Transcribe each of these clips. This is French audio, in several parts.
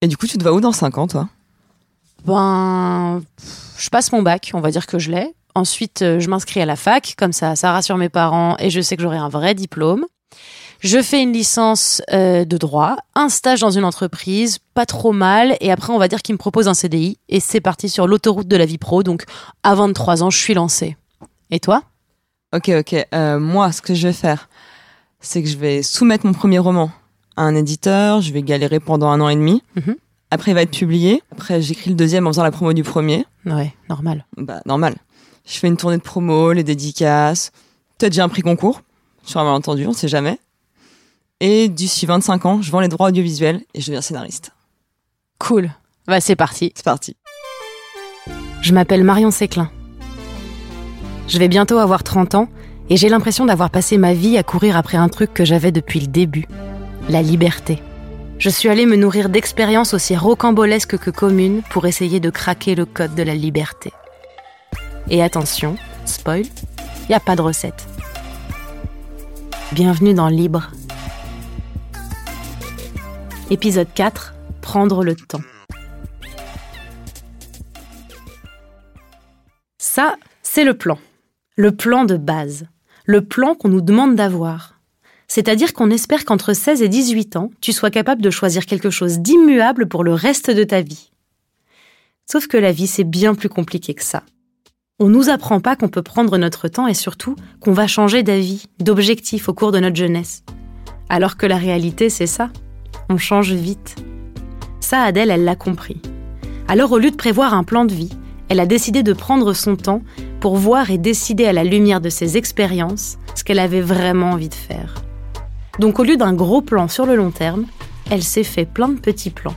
Et du coup, tu te vas où dans 5 ans, toi? Ben, je passe mon bac, on va dire que je l'ai. Ensuite, euh, je m'inscris à la fac, comme ça, ça rassure mes parents et je sais que j'aurai un vrai diplôme. Je fais une licence euh, de droit, un stage dans une entreprise, pas trop mal, et après on va dire qu'il me propose un CDI, et c'est parti sur l'autoroute de la vie pro, donc à 23 ans, je suis lancée. Et toi? Ok, ok. Euh, moi, ce que je vais faire, c'est que je vais soumettre mon premier roman à un éditeur, je vais galérer pendant un an et demi. Mhm. Après, il va être publié. Après, j'écris le deuxième en faisant la promo du premier. Ouais, normal. Bah, normal. Je fais une tournée de promo, les dédicaces. Peut-être j'ai un prix concours. Sur un malentendu, on sait jamais. Et d'ici 25 ans, je vends les droits audiovisuels et je deviens scénariste. Cool. Bah c'est parti. C'est parti. Je m'appelle Marion Séclin. Je vais bientôt avoir 30 ans et j'ai l'impression d'avoir passé ma vie à courir après un truc que j'avais depuis le début, la liberté. Je suis allée me nourrir d'expériences aussi rocambolesques que communes pour essayer de craquer le code de la liberté. Et attention, spoil, il n'y a pas de recette. Bienvenue dans Libre. Épisode 4, prendre le temps. Ça, c'est le plan. Le plan de base. Le plan qu'on nous demande d'avoir. C'est-à-dire qu'on espère qu'entre 16 et 18 ans, tu sois capable de choisir quelque chose d'immuable pour le reste de ta vie. Sauf que la vie, c'est bien plus compliqué que ça. On nous apprend pas qu'on peut prendre notre temps et surtout qu'on va changer d'avis, d'objectif au cours de notre jeunesse. Alors que la réalité, c'est ça. On change vite. Ça, Adèle, elle l'a compris. Alors au lieu de prévoir un plan de vie, elle a décidé de prendre son temps pour voir et décider à la lumière de ses expériences ce qu'elle avait vraiment envie de faire. Donc au lieu d'un gros plan sur le long terme, elle s'est fait plein de petits plans.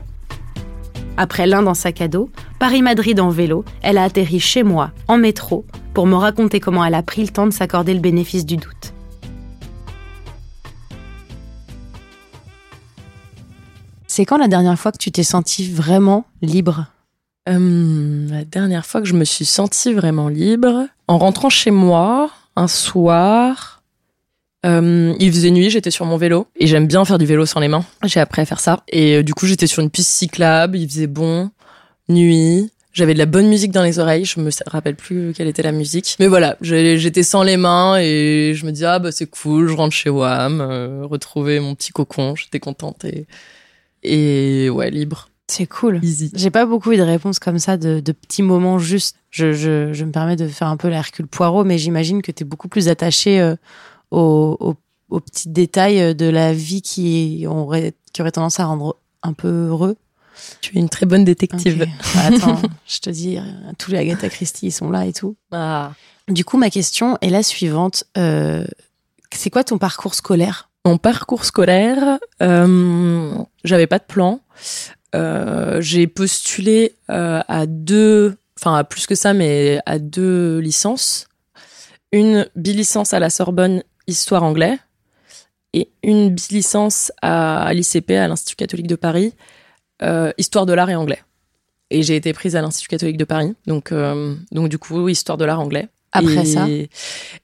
Après l'un dans sac à dos, Paris-Madrid en vélo, elle a atterri chez moi, en métro, pour me raconter comment elle a pris le temps de s'accorder le bénéfice du doute. C'est quand la dernière fois que tu t'es sentie vraiment libre? Euh, la dernière fois que je me suis sentie vraiment libre, en rentrant chez moi, un soir, euh, il faisait nuit, j'étais sur mon vélo et j'aime bien faire du vélo sans les mains. J'ai appris à faire ça et euh, du coup j'étais sur une piste cyclable, il faisait bon, nuit. J'avais de la bonne musique dans les oreilles, je me rappelle plus quelle était la musique. Mais voilà, j'étais sans les mains et je me dis ah bah c'est cool, je rentre chez WAM, euh, retrouver mon petit cocon, j'étais contente et, et ouais, libre, C'est cool. J'ai pas beaucoup eu de réponses comme ça, de, de petits moments juste. Je, je, je me permets de faire un peu la Hercule Poirot, mais j'imagine que tu es beaucoup plus attaché euh, aux, aux, aux petits détails de la vie qui aurait, qui aurait tendance à rendre un peu heureux. Tu es une très bonne détective. Bah, attends, je te dis, tous les Agatha Christie, ils sont là et tout. Ah. Du coup, ma question est la suivante. Euh, c'est quoi ton parcours scolaire? Mon parcours scolaire, euh, j'avais pas de plan. Euh, j'ai postulé à deux, enfin à plus que ça, mais à deux licences. Une bilicence à la Sorbonne, histoire anglais, et une bilicence à l'ICP, à l'Institut catholique de Paris, euh, histoire de l'art et anglais. Et j'ai été prise à l'Institut catholique de Paris, donc euh, donc du coup histoire de l'art anglais. Après Et- ça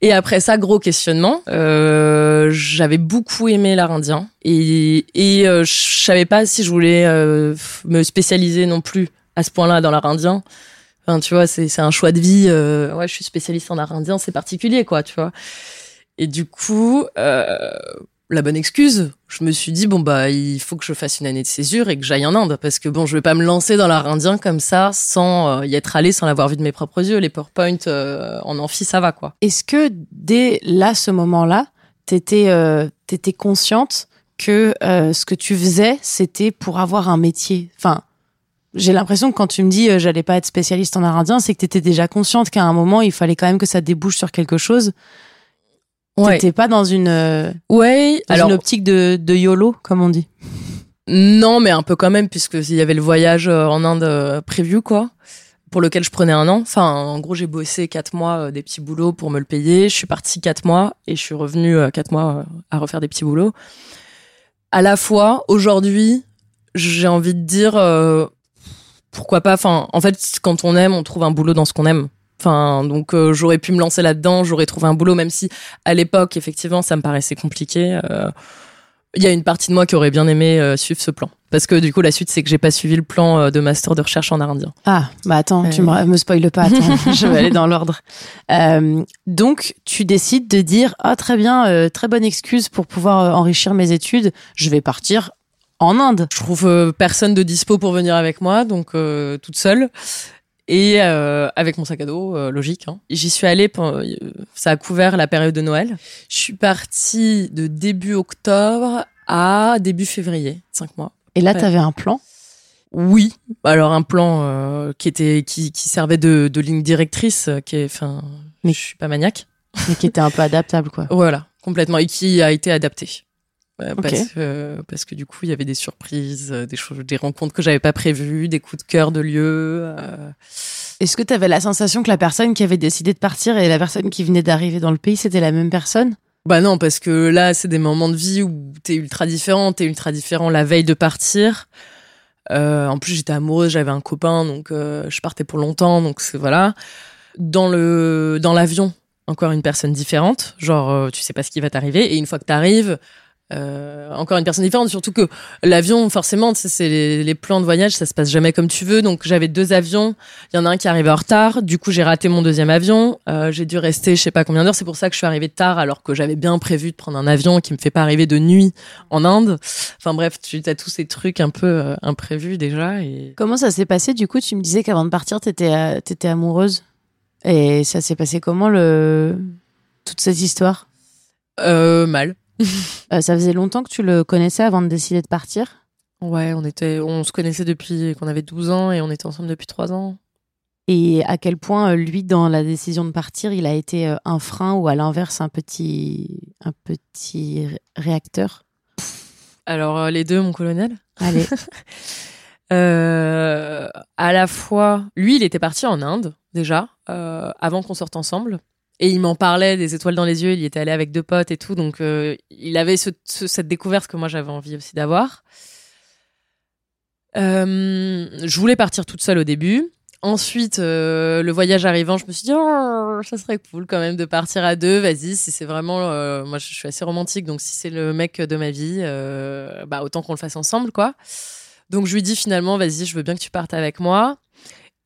Et après ça, gros questionnement. Euh, J'avais beaucoup aimé l'art indien et, et euh, je savais pas si je voulais euh, me spécialiser non plus à ce point-là dans l'art indien. Enfin, tu vois, c'est c'est un choix de vie. ouais, je suis spécialiste en art indien, c'est particulier, quoi, tu vois. Et du coup, euh, la bonne excuse, je me suis dit bon bah il faut que je fasse une année de césure et que j'aille en Inde parce que bon je vais pas me lancer dans l'art indien comme ça sans euh, y être allé sans l'avoir vu de mes propres yeux. Les PowerPoint euh, en amphi ça va quoi. Est-ce que dès là, ce moment-là, t'étais euh, t'étais consciente que euh, ce que tu faisais, c'était pour avoir un métier? Enfin, j'ai l'impression que quand tu me dis j'allais pas être spécialiste en art indien, c'est que t'étais déjà consciente qu'à un moment, il fallait quand même que ça débouche sur quelque chose. T'étais pas dans une euh, Ouais, dans alors une optique de, de YOLO, comme on dit. non, mais un peu quand même puisque il y avait le voyage euh, en Inde euh, prévu quoi, pour lequel je prenais un an. Enfin, en gros, j'ai bossé quatre mois des petits boulots pour me le payer. Je suis partie quatre mois et je suis revenue quatre mois à refaire des petits boulots. À la fois, aujourd'hui, j'ai envie de dire euh, pourquoi pas. Enfin, en fait, quand on aime, on trouve un boulot dans ce qu'on aime. Enfin, donc euh, j'aurais pu me lancer là-dedans, j'aurais trouvé un boulot, même si à l'époque, effectivement, ça me paraissait compliqué. euh, il y a une partie de moi qui aurait bien aimé euh, suivre ce plan. Parce que du coup, la suite, c'est que j'ai pas suivi le plan de master de recherche en art indien. Ah, bah attends, tu me, me spoil pas, attends, je vais aller dans l'ordre. Euh, donc, tu décides de dire, ah très bien, euh, très bonne excuse pour pouvoir enrichir mes études, je vais partir en Inde. Je trouve personne de dispo pour venir avec moi, donc toute seule. Et euh, avec mon sac à dos, euh, logique. Hein. J'y suis allée, pendant- euh, ça a couvert la période de Noël. Je suis partie de début octobre à début février, cinq mois. Et là, Ouais. t'avais un plan? Oui, alors un plan euh, qui était qui, qui servait de, de ligne directrice, euh, qui est, enfin, Mais- je suis pas maniaque. mais qui était un peu adaptable, quoi. Voilà, complètement, et qui a été adapté. Ok. parce, que, parce que du coup, il y avait des surprises, euh, des choses, des rencontres que j'avais pas prévues, des coups de cœur de lieu. euh. Est-ce que t'avais la sensation que la personne qui avait décidé de partir et la personne qui venait d'arriver dans le pays, c'était la même personne? Bah non, parce que là, c'est des moments de vie où t'es ultra différent, t'es ultra différent la veille de partir. Euh, en plus, j'étais amoureuse, j'avais un copain, donc je partais pour longtemps, donc voilà. Dans le dans l'avion, encore une personne différente, genre tu sais pas ce qui va t'arriver, et une fois que t'arrives, euh, encore une personne différente. Surtout que l'avion, forcément, c'est les, les plans de voyage, ça se passe jamais comme tu veux. Donc j'avais deux avions, il y en a un qui arrivait en retard, du coup j'ai raté mon deuxième avion, Euh, j'ai dû rester je sais pas combien d'heures. C'est pour ça que je suis arrivée tard, alors que j'avais bien prévu de prendre un avion qui me fait pas arriver de nuit en Inde. Enfin bref, tu as tous ces trucs un peu euh, imprévus déjà. Et Comment ça s'est passé? Du coup, tu me disais qu'avant de partir, t'étais euh, t'étais amoureuse. Et ça s'est passé comment le toute cette histoire? Euh, mal. Euh, Ça faisait longtemps que tu le connaissais avant de décider de partir? Ouais, on était, on se connaissait depuis qu'on avait 12 ans et on était ensemble depuis 3 ans. Et à quel point, euh, lui, dans la décision de partir, il a été euh, un frein ou à l'inverse un petit, un petit ré- réacteur? Alors les deux, mon colonel. Allez, Euh, à la fois, lui, il était parti en Inde déjà euh, avant qu'on sorte ensemble, et il m'en parlait des étoiles dans les yeux. Il y était allé avec deux potes et tout, donc euh, il avait ce- ce- cette découverte que moi j'avais envie aussi d'avoir. Euh, je voulais partir toute seule au début. Ensuite, euh, le voyage arrivant, je me suis dit, oh, ça serait cool quand même de partir à deux. Vas-y, si c'est vraiment, moi, je suis assez romantique, donc si c'est le mec de ma vie, bah autant qu'on le fasse ensemble, quoi. Donc je lui dis finalement, vas-y, je veux bien que tu partes avec moi.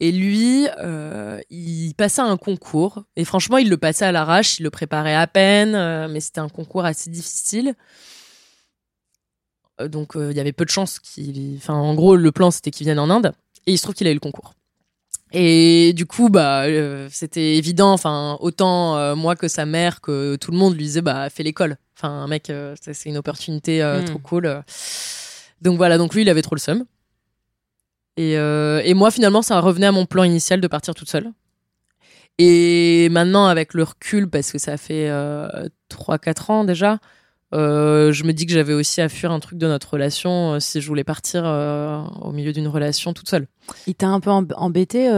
Et lui, euh, il passait un concours. Et franchement, il le passait à l'arrache, il le préparait à peine, euh, mais c'était un concours assez difficile. Euh, donc il y avait peu de chances qu'il... Enfin, en gros, le plan, c'était qu'il vienne en Inde. Et il se trouve qu'il a eu le concours. Et du coup, bah, c'était évident. Enfin, autant moi que sa mère, que tout le monde lui disait, bah, fais l'école. Enfin, mec, c'est une opportunité euh, Mm. trop cool. Donc voilà, donc lui, il avait trop le seum. Et, euh, et moi, finalement, ça revenait à mon plan initial de partir toute seule. Et maintenant, avec le recul, parce que ça fait euh, 3-4 ans déjà, euh, je me dis que j'avais aussi à fuir un truc de notre relation euh, si je voulais partir au milieu d'une relation toute seule. il t'a un peu emb- embêté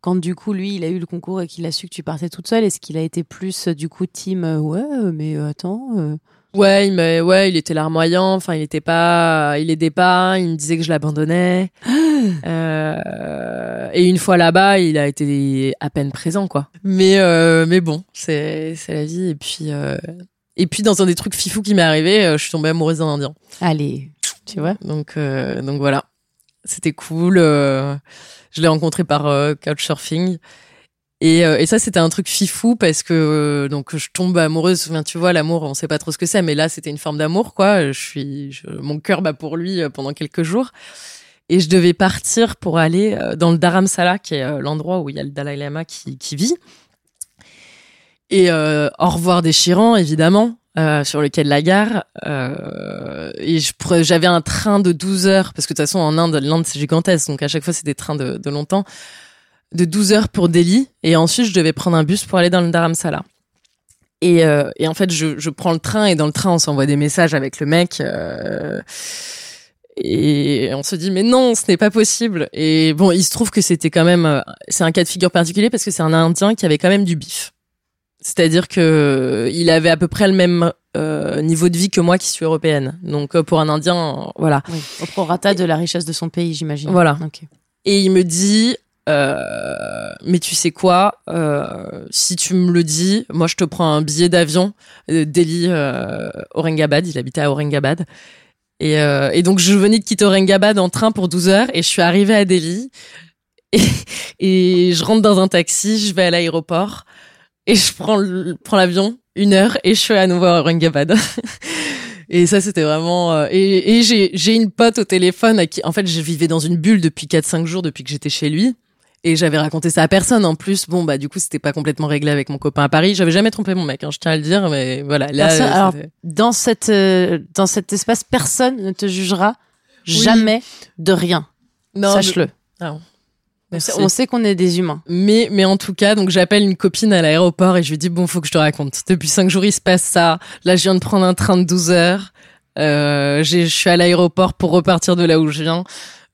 quand du coup, lui, il a eu le concours et qu'il a su que tu partais toute seule? Est-ce qu'il a été plus du coup team Ouais, mais attends. Ouais, il m'a- ouais, il était larmoyant. Enfin, il était pas, il aidait pas. Il me disait que je l'abandonnais. Euh, et une fois là-bas, il a été à peine présent, quoi. Mais, euh, mais bon, c'est, c'est la vie. Et puis, euh, et puis dans un des trucs fifou qui m'est arrivé, euh, je suis tombée amoureuse d'un Indien. Allez, tu vois? Donc, euh, donc voilà, c'était cool. euh, je l'ai rencontré par couchsurfing. Et, euh, et ça, c'était un truc fifou parce que euh, donc je tombe amoureuse. Enfin, tu vois, l'amour, on sait pas trop ce que c'est, mais là, c'était une forme d'amour, quoi. Je suis, je- mon cœur bat pour lui euh, pendant quelques jours. Et je devais partir pour aller dans le Dharamsala, qui est l'endroit où il y a le Dalai Lama qui, qui vit. Et euh, au revoir déchirant, évidemment, euh, sur le quai de la gare. Euh, et j'avais un train de 12 heures, parce que de toute façon, en Inde, l'Inde, c'est gigantesque, donc à chaque fois, c'est des trains de, de longtemps, de 12 heures pour Delhi. Et ensuite, je devais prendre un bus pour aller dans le Dharamsala. Et, euh, et en fait, je, je prends le train, et dans le train, on s'envoie des messages avec le mec. euh, et on se dit mais non, ce n'est pas possible. Et bon, il se trouve que c'était quand même, euh, c'est un cas de figure particulier parce que c'est un Indien qui avait quand même du bif. C'est-à-dire que il avait à peu près le même euh, niveau de vie que moi qui suis européenne. Donc pour un Indien, voilà. Oui, au prorata de la richesse de son pays, j'imagine. Voilà. Et il me dit, euh, mais tu sais quoi, euh, si tu me le dis, moi je te prends un billet d'avion, euh, Delhi, euh, Aurangabad, il habitait à Aurangabad, Et, euh, et donc je venais de quitter Aurangabad en train pour 12 heures et je suis arrivée à Delhi et, je rentre dans un taxi, je vais à l'aéroport et je prends l'avion une heure et je suis à nouveau à Aurangabad. Et ça, c'était vraiment. et j'ai une pote au téléphone à qui, en fait, je vivais dans une bulle depuis 4-5 jours depuis que j'étais chez lui. Et j'avais raconté ça à personne en plus. Bon, bah, du coup, c'était pas complètement réglé avec mon copain à Paris. J'avais jamais trompé mon mec, hein, je tiens à le dire, mais voilà. Là, Personne- euh, alors, Dans cette euh, dans cet espace, personne ne te jugera jamais de rien. non, Sache-le. mais- Ah, On merci. sait- On sait qu'on est des humains. Mais, mais en tout cas, donc j'appelle une copine à l'aéroport et je lui dis bon, faut que je te raconte. Depuis cinq jours, il se passe ça. Là, je viens de prendre un train de 12 heures. Euh, je suis à l'aéroport pour repartir de là où je viens.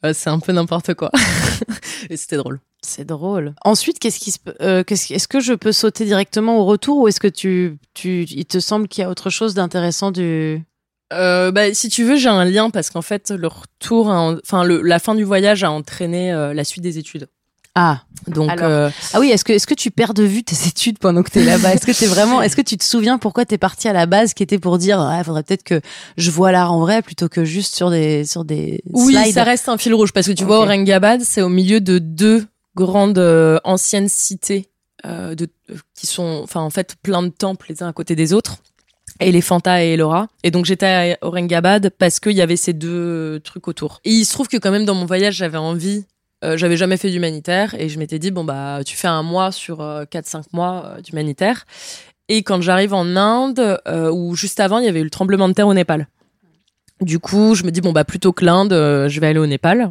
Euh, c'est un peu n'importe quoi. et c'était drôle. C'est drôle. Ensuite, qu'est-ce qui se euh, est-ce que je peux sauter directement au retour ou est-ce que tu tu il te semble qu'il y a autre chose d'intéressant du? Euh, bah, si tu veux, j'ai un lien parce qu'en fait, le retour, en- enfin, le, la fin du voyage a entraîné euh, la suite des études. Ah Donc, Alors, euh, ah oui, est-ce que est-ce que tu perds de vue tes études pendant que tu es là-bas? Est-ce que t'es vraiment est-ce que tu te souviens pourquoi t'es parti à la base qui était pour dire il faudrait peut-être que je vois l'art en vrai plutôt que juste sur des sur des Oui, slides? ça reste un fil rouge parce que tu vois, Ok. Aurangabad, c'est au milieu de deux grandes euh, anciennes cités euh, euh, qui sont, enfin, en fait, plein de temples les uns à côté des autres. Elephanta et Ellora. Et donc j'étais à Aurangabad parce qu'il y avait ces deux trucs autour. Et il se trouve que quand même dans mon voyage, j'avais envie, j'avais jamais fait d'humanitaire et je m'étais dit bon bah tu fais un mois sur euh, 4-5 mois d'humanitaire. Et quand j'arrive en Inde, où juste avant il y avait eu le tremblement de terre au Népal. Du coup, je me dis bon bah plutôt que l'Inde, je vais aller au Népal.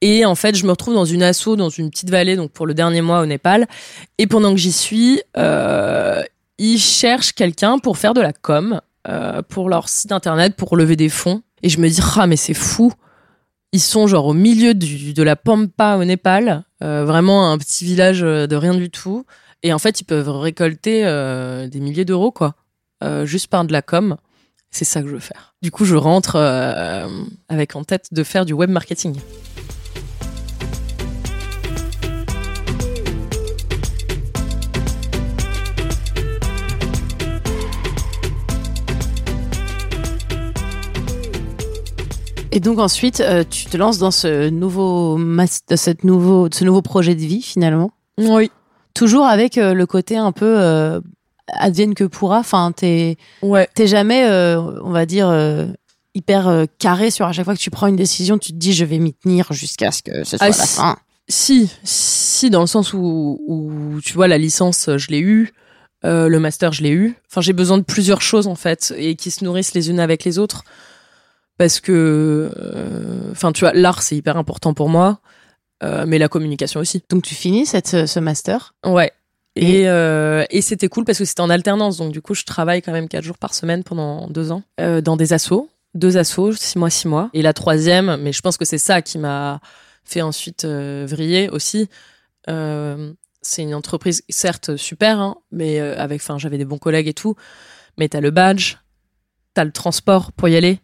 Et en fait, je me retrouve dans une asso, dans une petite vallée, donc pour le dernier mois au Népal. Et pendant que j'y suis, euh, ils cherchent quelqu'un pour faire de la com euh, pour leur site internet, pour lever des fonds. Et je me dis ah mais c'est fou. Ils sont genre au milieu de la pampa au Népal, euh, vraiment un petit village de rien du tout. Et en fait, ils peuvent récolter des milliers d'euros quoi, juste par de la com. C'est ça que je veux faire. Du coup, je rentre avec en tête de faire du web marketing. Et donc ensuite, euh, tu te lances dans ce nouveau mas- cette nouveau ce nouveau projet de vie finalement? Oui. Toujours avec euh, le côté un peu euh, advienne que pourra. Enfin, t'es Ouais. t'es jamais, euh, on va dire, hyper carré sur à chaque fois que tu prends une décision, tu te dis je vais m'y tenir jusqu'à ce que ce soit Ah, la si. fin. Si, si, dans le sens où, où tu vois, la licence, je l'ai eu, euh, le master, je l'ai eu. Enfin, j'ai besoin de plusieurs choses, en fait, et qui se nourrissent les unes avec les autres. Parce que, euh, enfin, tu vois, l'art, c'est hyper important pour moi, euh, mais la communication aussi. Donc tu finis cette, ce, master? Ouais. Et, euh, et c'était cool parce que c'était en alternance. Donc, du coup, je travaille quand même quatre jours par semaine pendant deux ans dans des assos. Deux assos, six mois, six mois. Et la troisième, mais je pense que c'est ça qui m'a fait ensuite vriller aussi. C'est une entreprise, certes, super, hein, mais avec, enfin, j'avais des bons collègues et tout. Mais t'as le badge, t'as le transport pour y aller,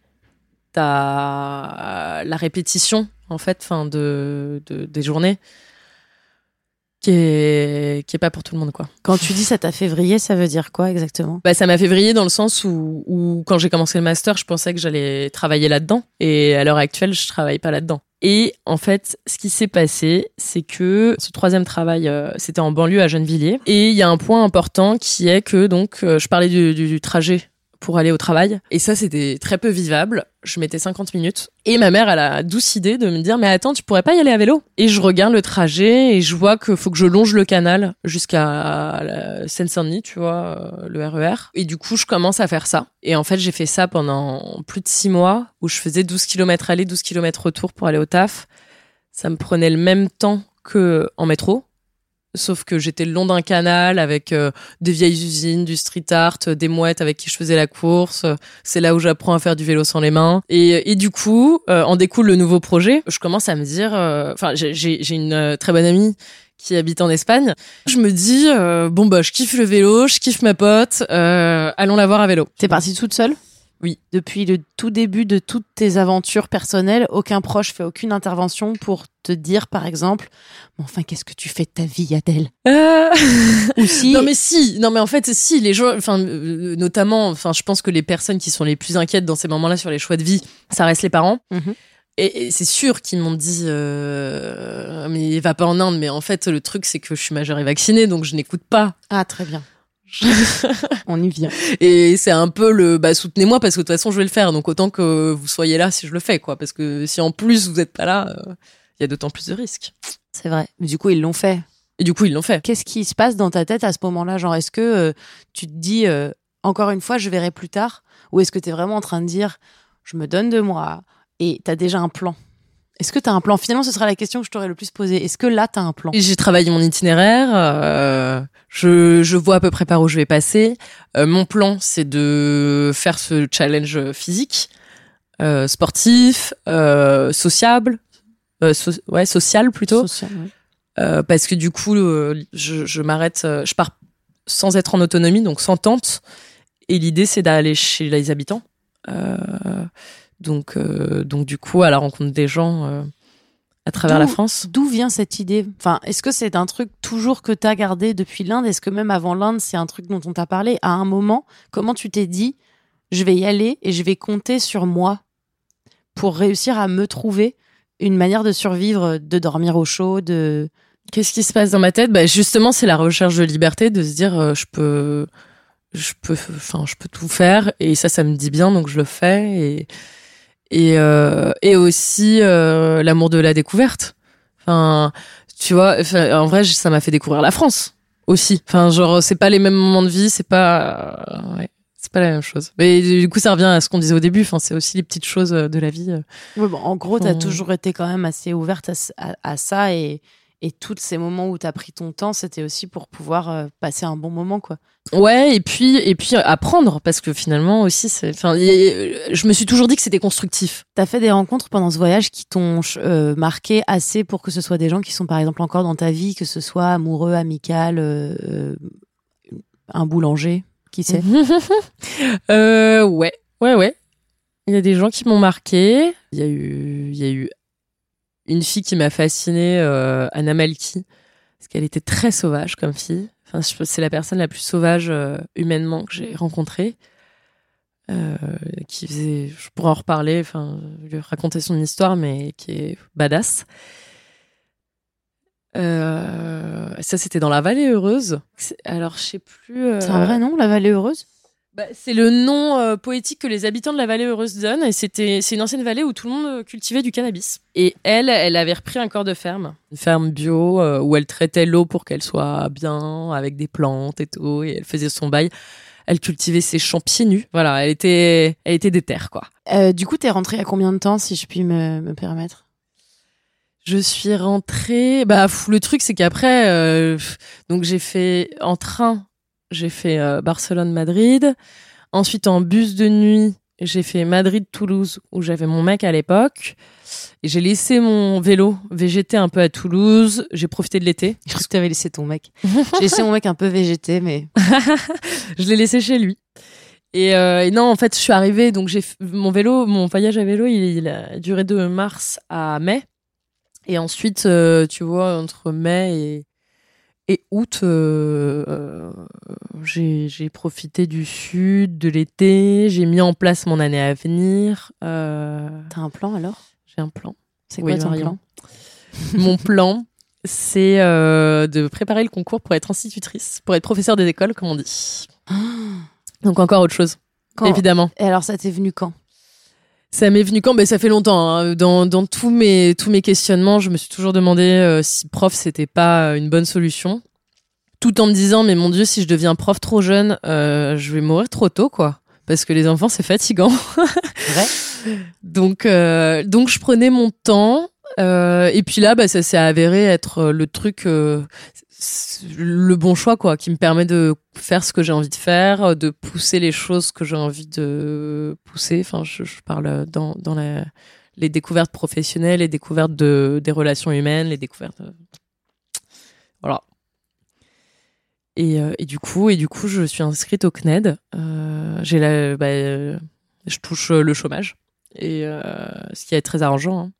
t'as euh, la répétition, en fait, fin de, de, des journées qui est qui est pas pour tout le monde quoi. Quand tu dis ça t'a fait vriller, ça veut dire quoi exactement? Bah ça m'a fait vriller dans le sens où, où quand j'ai commencé le master, je pensais que j'allais travailler là-dedans et à l'heure actuelle, je travaille pas là-dedans. Et en fait, ce qui s'est passé, c'est que ce troisième travail, euh, c'était en banlieue à Gennevilliers. Et il y a un point important qui est que donc euh, je parlais du, du- du trajet pour aller au travail. Et ça, c'était très peu vivable. Je mettais 50 minutes. Et ma mère, elle a la douce idée de me dire, mais attends, tu pourrais pas y aller à vélo? Et je regarde le trajet et je vois qu'il faut que je longe le canal jusqu'à la Seine-Saint-Denis, tu vois, euh, le RER. Et du coup, je commence à faire ça. Et en fait, j'ai fait ça pendant plus de six mois où je faisais 12 km aller, 12 km retour pour aller au taf. Ça me prenait le même temps que en métro. Sauf que j'étais le long d'un canal avec euh, des vieilles usines, du street art, euh, des mouettes avec qui je faisais la course. C'est là où j'apprends à faire du vélo sans les mains. Et, et du coup, euh, en découle le nouveau projet. Je commence à me dire, euh, enfin, j'ai- une euh, très bonne amie qui habite en Espagne. Je me dis, euh, bon bah, je kiffe le vélo, je kiffe ma pote, euh, allons la voir à vélo. T'es partie toute seule? Oui. Depuis le tout début de toutes tes aventures personnelles, aucun proche fait aucune intervention pour te dire, par exemple, mais enfin, qu'est-ce que tu fais de ta vie, Adèle? Euh, Ou si. Non mais si, non mais en fait si les gens, enfin euh, notamment, enfin je pense que les personnes qui sont les plus inquiètes dans ces moments-là sur les choix de vie, ça reste les parents. Mhm. Et, et c'est sûr qu'ils m'ont dit, euh, mais va pas en Inde. Mais en fait le truc c'est que je suis majeure et vaccinée, donc je n'écoute pas. Ah, très bien. On y vient. Et c'est un peu le, bah soutenez-moi parce que de toute façon je vais le faire, donc autant que vous soyez là si je le fais quoi, parce que si en plus vous êtes pas là, euh, il y a d'autant plus de risques. C'est vrai. Mais du coup, ils l'ont fait. Et du coup ils l'ont fait. Qu'est-ce qui se passe dans ta tête à ce moment-là? Genre, est-ce que euh, tu te dis, euh, encore une fois, je verrai plus tard? Ou est-ce que tu es vraiment en train de dire, je me donne de moi et tu as déjà un plan? Est-ce que tu as un plan? Finalement, ce sera la question que je t'aurais le plus posée. Est-ce que là, tu as un plan? J'ai travaillé mon itinéraire, euh, je, je vois à peu près par où je vais passer. Euh, mon plan, c'est de faire ce challenge physique, euh, sportif, sociable, so- ouais, social plutôt, Social, ouais. Parce que du coup, je, je m'arrête, je pars sans être en autonomie, donc sans tente. Et l'idée, c'est d'aller chez les habitants. Euh, donc, euh, donc du coup, à la rencontre des gens euh, à travers la France. D'où vient cette idée? Enfin, est-ce que c'est un truc toujours que tu as gardé depuis l'Inde? Est-ce que même avant l'Inde, c'est un truc dont on t'a parlé? À un moment, comment tu t'es dit, je vais y aller et je vais compter sur moi pour réussir à me trouver une manière de survivre, de dormir au chaud, de... Qu'est-ce qui se passe dans ma tête? Bah Justement, c'est la recherche de liberté, de se dire euh, je peux, je peux, enfin, je peux tout faire et ça, ça me dit bien, donc je le fais et et euh, et aussi euh, l'amour de la découverte. Enfin, tu vois, en vrai, ça m'a fait découvrir la France aussi. Enfin, genre, c'est pas les mêmes moments de vie, c'est pas, euh, ouais, c'est pas la même chose. Mais du coup, ça revient à ce qu'on disait au début. Enfin, c'est aussi les petites choses de la vie. Ouais, bon, en gros, tu as Faut- toujours été quand même assez ouverte à- à ça et, et tous ces moments où tu as pris ton temps, c'était aussi pour pouvoir euh, passer un bon moment, quoi. Ouais, et puis et puis apprendre parce que finalement aussi, enfin, je me suis toujours dit que c'était constructif. T'as fait des rencontres pendant ce voyage qui t'ont euh, marqué assez pour que ce soit des gens qui sont par exemple encore dans ta vie, que ce soit amoureux, amical, euh, euh, un boulanger, qui sait euh, ouais, ouais, ouais. Il y a des gens qui m'ont marqué. Il y a eu, il y a eu une fille qui m'a fascinée, euh, Anna Malki, parce qu'elle était très sauvage comme fille. Enfin, c'est la personne la plus sauvage euh, humainement que j'ai rencontrée. Euh, qui faisait, je pourrais en reparler, enfin, lui raconter son histoire, mais qui est badass. Euh, ça, c'était dans la vallée heureuse. Alors, je sais plus. C'est un vrai nom, la vallée heureuse? Bah, c'est le nom euh, poétique que les habitants de la vallée heureuse donnent. Et c'était, c'est une ancienne vallée où tout le monde euh, cultivait du cannabis. Et elle, elle avait repris un corps de ferme, une ferme bio euh, où elle traitait l'eau pour qu'elle soit bien, avec des plantes et tout. Et elle faisait son bail. Elle cultivait ses champs pieds nus. Voilà, elle était, elle était déterre, quoi. Euh, Du coup, t'es rentrée à combien de temps, si je puis me, me permettre? Je suis rentrée. Bah, le truc, c'est qu'après, euh, donc j'ai fait en train, j'ai fait euh, Barcelone-Madrid. Ensuite, en bus de nuit, j'ai fait Madrid-Toulouse, où j'avais mon mec à l'époque. Et j'ai laissé mon vélo végéter un peu à Toulouse. J'ai profité de l'été. Je crois que t'avais laissé ton mec. J'ai laissé mon mec un peu végété, mais je l'ai laissé chez lui. Et, euh, et non, en fait, je suis arrivée, donc j'ai mon vélo, mon voyage à vélo, il, il a duré de mars à mai. Et ensuite, euh, tu vois, entre mai et, et août, euh, euh, j'ai profité du sud, de l'été, j'ai mis en place mon année à venir. Euh, t'as un plan alors? j'ai un plan. C'est Oui, quoi ton plan? Mon plan, c'est euh, de préparer le concours pour être institutrice, pour être professeur des écoles, comme on dit. Donc encore autre chose, Quand- évidemment. Et alors, ça t'est venu quand? Ça m'est venu quand? Ben, Ça fait longtemps. hein. Dans, dans tous, mes, tous mes questionnements, je me suis toujours demandé euh, si prof, c'était pas euh, une bonne solution. Tout en me disant, mais mon Dieu, si je deviens prof trop jeune, euh, je vais mourir trop tôt, quoi. Parce que les enfants, c'est fatigant. Vrai Donc, euh, donc je prenais mon temps. euh, et puis là, bah, ça s'est avéré être le truc, euh, le bon choix, quoi, qui me permet de faire ce que j'ai envie de faire, de pousser les choses que j'ai envie de pousser. Enfin, je, parle dans, dans la- les découvertes professionnelles, les découvertes de, des relations humaines, les découvertes. euh, Voilà. Et, euh, et du coup, et du coup, je suis inscrite au CNED. Euh, j'ai la, bah, euh, Je touche euh, le chômage, et euh, ce qui est très arrangeant. hein.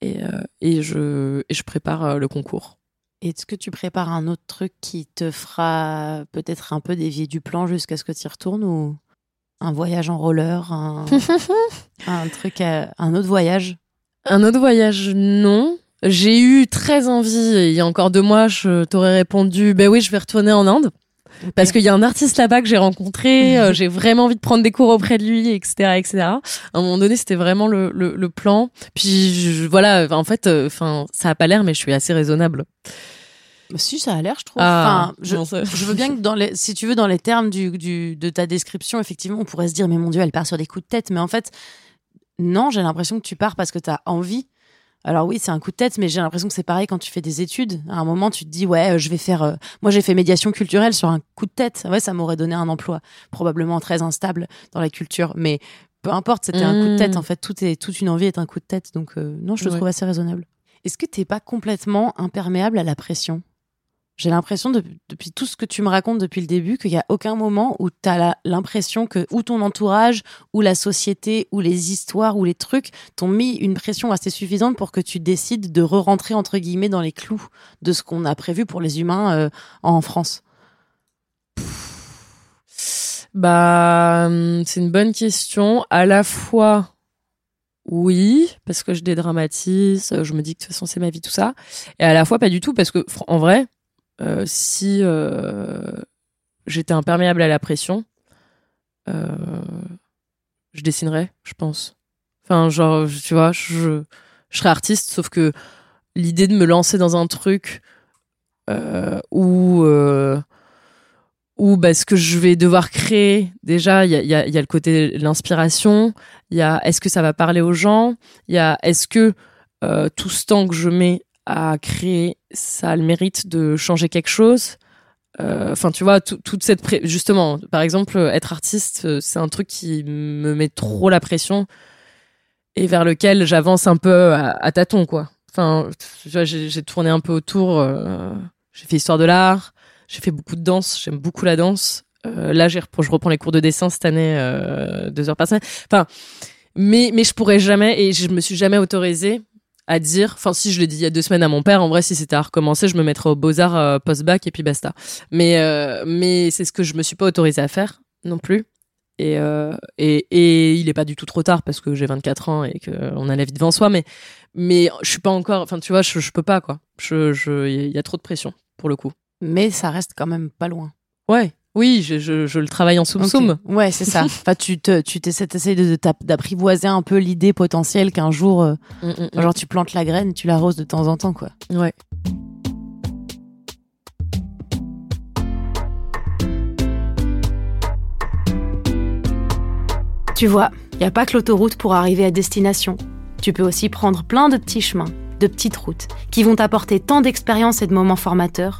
Et, euh, et, je, et je prépare euh, le concours. Est-ce que tu prépares un autre truc qui te fera peut-être un peu dévier du plan jusqu'à ce que tu y retournes ou un voyage en roller, un, un truc, à- un autre voyage? Un autre voyage, non. J'ai eu très envie, il y a encore deux mois, je t'aurais répondu, ben oui, je vais retourner en Inde. Parce qu'il y a un artiste là-bas que j'ai rencontré, euh, j'ai vraiment envie de prendre des cours auprès de lui, etc., etc. À un moment donné, c'était vraiment le, le, le plan. Puis je- voilà, en fait, euh, enfin, ça a pas l'air, mais je suis assez raisonnable. Bah, Si, ça a l'air, je trouve. Ah, enfin, je, bon, ça- je veux bien que dans les, si tu veux, dans les termes du, du, de ta description, effectivement, on pourrait se dire, mais mon Dieu, elle part sur des coups de tête. Mais en fait, non, j'ai l'impression que tu pars parce que tu as envie. Alors oui, c'est un coup de tête, mais j'ai l'impression que c'est pareil quand tu fais des études. À un moment, tu te dis, ouais, euh, je vais faire. euh, Moi, j'ai fait médiation culturelle sur un coup de tête. Ouais, ça m'aurait donné un emploi probablement très instable dans la culture, mais peu importe, c'était un coup de tête. Mm. En fait, tout est toute une envie est un coup de tête. Donc euh, non, je le Ouais. trouve assez raisonnable. Est-ce que t'es pas complètement imperméable à la pression? J'ai l'impression, de- depuis tout ce que tu me racontes depuis le début, qu'il n'y a aucun moment où tu as l'impression que ou ton entourage, ou la société, ou les histoires, ou les trucs t'ont mis une pression assez suffisante pour que tu décides de re-rentrer, entre guillemets, dans les clous de ce qu'on a prévu pour les humains euh, en France. Bah, hum, c'est une bonne question. À la fois, oui, parce que je dédramatise, euh, je me dis que de toute façon c'est ma vie, tout ça. Et à la fois, pas du tout, parce que en vrai, euh, si euh, j'étais imperméable à la pression, euh, je dessinerais, je pense. Enfin, genre, tu vois, je, serais artiste, sauf que l'idée de me lancer dans un truc où où bah, ce que je vais devoir créer, déjà, il y a, le côté de l'inspiration, il y a est-ce que ça va parler aux gens, il y a est-ce que tout ce temps que je mets à créer, ça a le mérite de changer quelque chose. Euh, Enfin, tu vois, tout- toute cette pré- justement, par exemple, être artiste, euh, c'est un truc qui me met trop la pression et vers lequel j'avance un peu à, tâtons, quoi. Enfin, j'ai tourné un peu autour. euh, j'ai fait histoire de l'art, j'ai fait beaucoup de danse, j'aime beaucoup la danse. Euh, là, je reprends les cours de dessin cette année, deux heures par semaine. Enfin, mais mais je pourrais jamais et je me suis jamais autorisée à dire. Enfin, si je l'ai dit il y a deux semaines à mon père, en vrai, si c'était à recommencer, je me mettrais au beaux arts euh, post-bac et puis basta. Mais euh, mais c'est ce que je me suis pas autorisée à faire non plus. Et, euh, et, et il est pas du tout trop tard parce que j'ai 24 ans et qu'on a la vie devant soi, mais, mais je suis pas encore, enfin, tu vois, je, je peux pas, quoi. Je, je, il y a trop de pression, pour le coup. Mais ça reste quand même pas loin. Ouais. Oui, je, je, je le travaille en soum Ok. soum. Ouais, c'est ça. enfin, tu te, tu t'essaies, t'essaies de, de t'ap- d'apprivoiser un peu l'idée potentielle qu'un jour, euh, Mm, mm, mm. genre, tu plantes la graine, tu l'arroses de temps en temps, quoi. Ouais. Tu vois, il n'y a pas que l'autoroute pour arriver à destination. Tu peux aussi prendre plein de petits chemins, de petites routes, qui vont t'apporter tant d'expériences et de moments formateurs.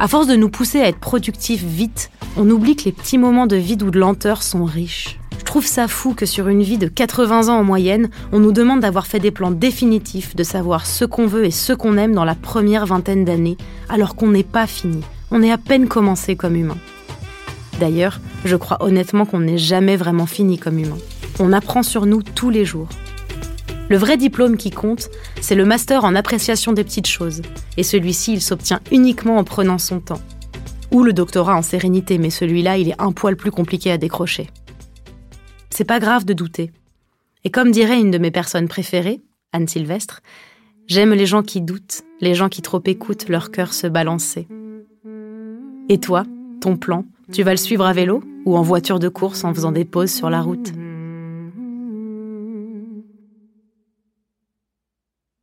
À force de nous pousser à être productifs vite, on oublie que les petits moments de vide ou de lenteur sont riches. Je trouve ça fou que sur une vie de 80 ans en moyenne, on nous demande d'avoir fait des plans définitifs, de savoir ce qu'on veut et ce qu'on aime dans la première vingtaine d'années, alors qu'on n'est pas fini. On est à peine commencé comme humain. D'ailleurs, je crois honnêtement qu'on n'est jamais vraiment fini comme humain. On apprend sur nous tous les jours. Le vrai diplôme qui compte, c'est le master en appréciation des petites choses. Et celui-ci, il s'obtient uniquement en prenant son temps. Ou le doctorat en sérénité, mais celui-là, il est un poil plus compliqué à décrocher. C'est pas grave de douter. Et comme dirait une de mes personnes préférées, Anne Sylvestre, j'aime les gens qui doutent, les gens qui trop écoutent leur cœur se balancer. Et toi, ton plan, tu vas le suivre à vélo ou en voiture de course en faisant des pauses sur la route?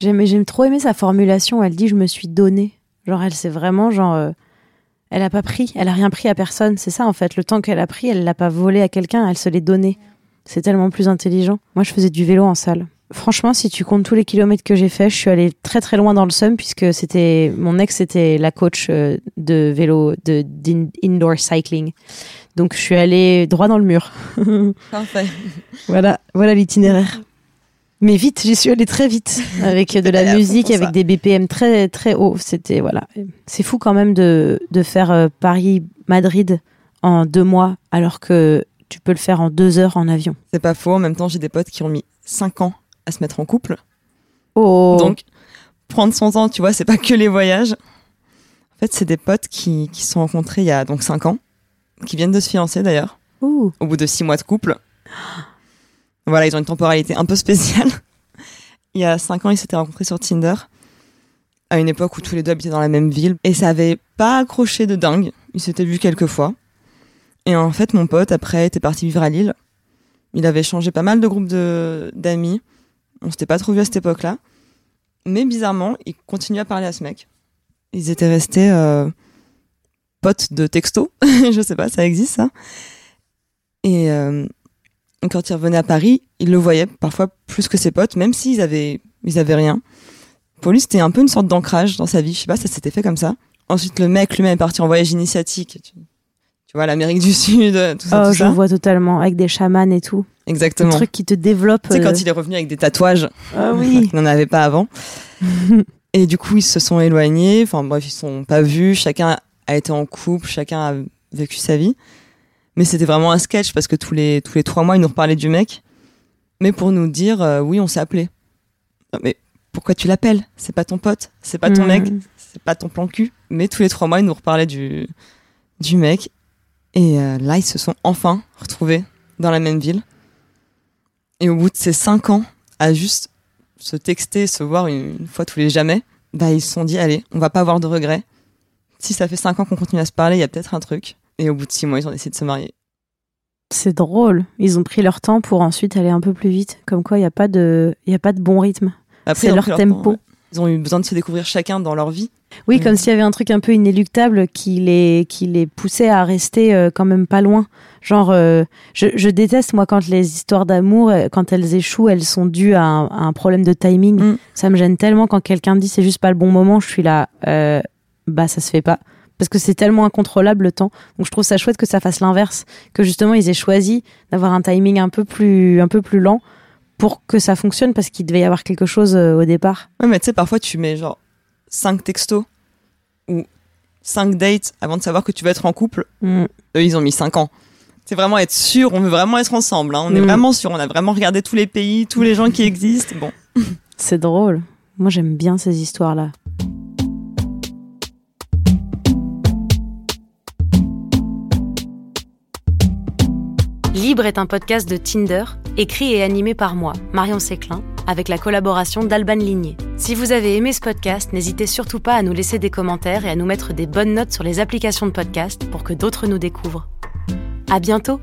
J'aime, j'aime trop aimé sa formulation. Elle dit je me suis donnée. Genre elle c'est vraiment genre euh, elle a pas pris, elle a rien pris à personne. C'est ça en fait. Le temps qu'elle a pris, elle l'a pas volé à quelqu'un, elle se l'est donné. C'est tellement plus intelligent. Moi je faisais du vélo en salle. Franchement, si tu comptes tous les kilomètres que j'ai fait, je suis allée très très loin dans le SUM puisque c'était mon ex était la coach euh, de vélo de indoor cycling. Donc je suis allée droit dans le mur. Parfait. Voilà, voilà l'itinéraire. Mais vite, j'y suis allée très vite avec de la musique, avec ça. des BPM très très hauts. C'était voilà, c'est fou quand même de de faire euh, Paris Madrid en deux mois, alors que tu peux le faire en deux heures en avion. C'est pas faux. En même temps, j'ai des potes qui ont mis 5 ans à se mettre en couple. Oh. Donc, prendre son temps, tu vois, c'est pas que les voyages. En fait, c'est des potes qui, qui se sont rencontrés il y a donc 5 ans, qui viennent de se fiancer d'ailleurs, au bout de 6 mois de couple. Voilà, ils ont une temporalité un peu spéciale. Il y a 5 ans, ils s'étaient rencontrés sur Tinder, à une époque où tous les deux habitaient dans la même ville, et ça avait pas accroché de dingue. Ils s'étaient vus quelques fois. Et en fait, mon pote, après, était parti vivre à Lille. Il avait changé pas mal de groupes de- d'amis. On s'était pas trop vus à cette époque-là. Mais bizarrement, il continuait à parler à ce mec. Ils étaient restés euh, potes de texto. je sais pas, ça existe ça. Et euh, quand il revenait à Paris, il le voyait parfois plus que ses potes, même s'ils avaient, ils avaient rien. Pour lui, c'était un peu une sorte d'ancrage dans sa vie. Je sais pas, ça s'était fait comme ça. Ensuite, le mec lui-même est parti en voyage initiatique. Tu, vois, l'Amérique du Sud, tout ça, Oh, tout je ça. vois totalement, avec des chamans et tout. Des Exactement. trucs qui te développent. Tu sais, euh, quand il est revenu avec des tatouages, Ah oui. qu'il n'en avait pas avant. Et du coup, ils se sont éloignés. Enfin, bref, ils se sont pas vus. Chacun a été en couple, chacun a vécu sa vie. Mais c'était vraiment un sketch parce que tous les, tous les trois mois, ils nous reparlaient du mec. Mais pour nous dire, euh, oui, on s'est appelé. Non, Mais pourquoi tu l'appelles? C'est pas ton pote, c'est pas ton Hmm. mec, c'est pas ton plan cul. Mais tous les trois mois, ils nous reparlaient du, du mec. Et euh, là, ils se sont enfin retrouvés dans la même ville. Et au bout de ces cinq ans, à juste se texter, se voir une, une fois tous les jamais, bah ils se sont dit allez, on va pas avoir de regrets. Si ça fait cinq ans qu'on continue à se parler, il y a peut-être un truc. Et au bout de six mois, ils ont décidé de se marier. C'est drôle. Ils ont pris leur temps pour ensuite aller un peu plus vite. Comme quoi, il n'y a, pas de- y a pas de bon rythme. C'est leur tempo. temps, ouais. Ils ont eu besoin de se découvrir chacun dans leur vie. Oui, comme s'il y avait un truc un peu inéluctable qui les, qui les poussait à rester euh, quand même pas loin. Genre, euh, je, je déteste, moi, quand les histoires d'amour, euh, quand elles échouent, elles sont dues à un, à un problème de timing. Mm. Ça me gêne tellement quand quelqu'un me dit c'est juste pas le bon moment, je suis là, euh, bah ça se fait pas. Parce que c'est tellement incontrôlable le temps. Donc je trouve ça chouette que ça fasse l'inverse. Que justement, ils aient choisi d'avoir un timing un peu plus, un peu plus lent pour que ça fonctionne parce qu'il devait y avoir quelque chose euh, au départ. Ouais, mais tu sais, parfois tu mets genre cinq textos ou cinq dates avant de savoir que tu vas être en couple. Mm. Eux, ils ont mis cinq ans. C'est vraiment être sûr, on veut vraiment être ensemble. hein. On est Mm. vraiment sûr, on a vraiment regardé tous les pays, tous les gens qui existent. Bon, C'est drôle. Moi, j'aime bien ces histoires-là. Libre est un podcast de Tinder, écrit et animé par moi, Marion Séclin, avec la collaboration d'Alban Ligné. Si vous avez aimé ce podcast, n'hésitez surtout pas à nous laisser des commentaires et à nous mettre des bonnes notes sur les applications de podcast pour que d'autres nous découvrent. À bientôt!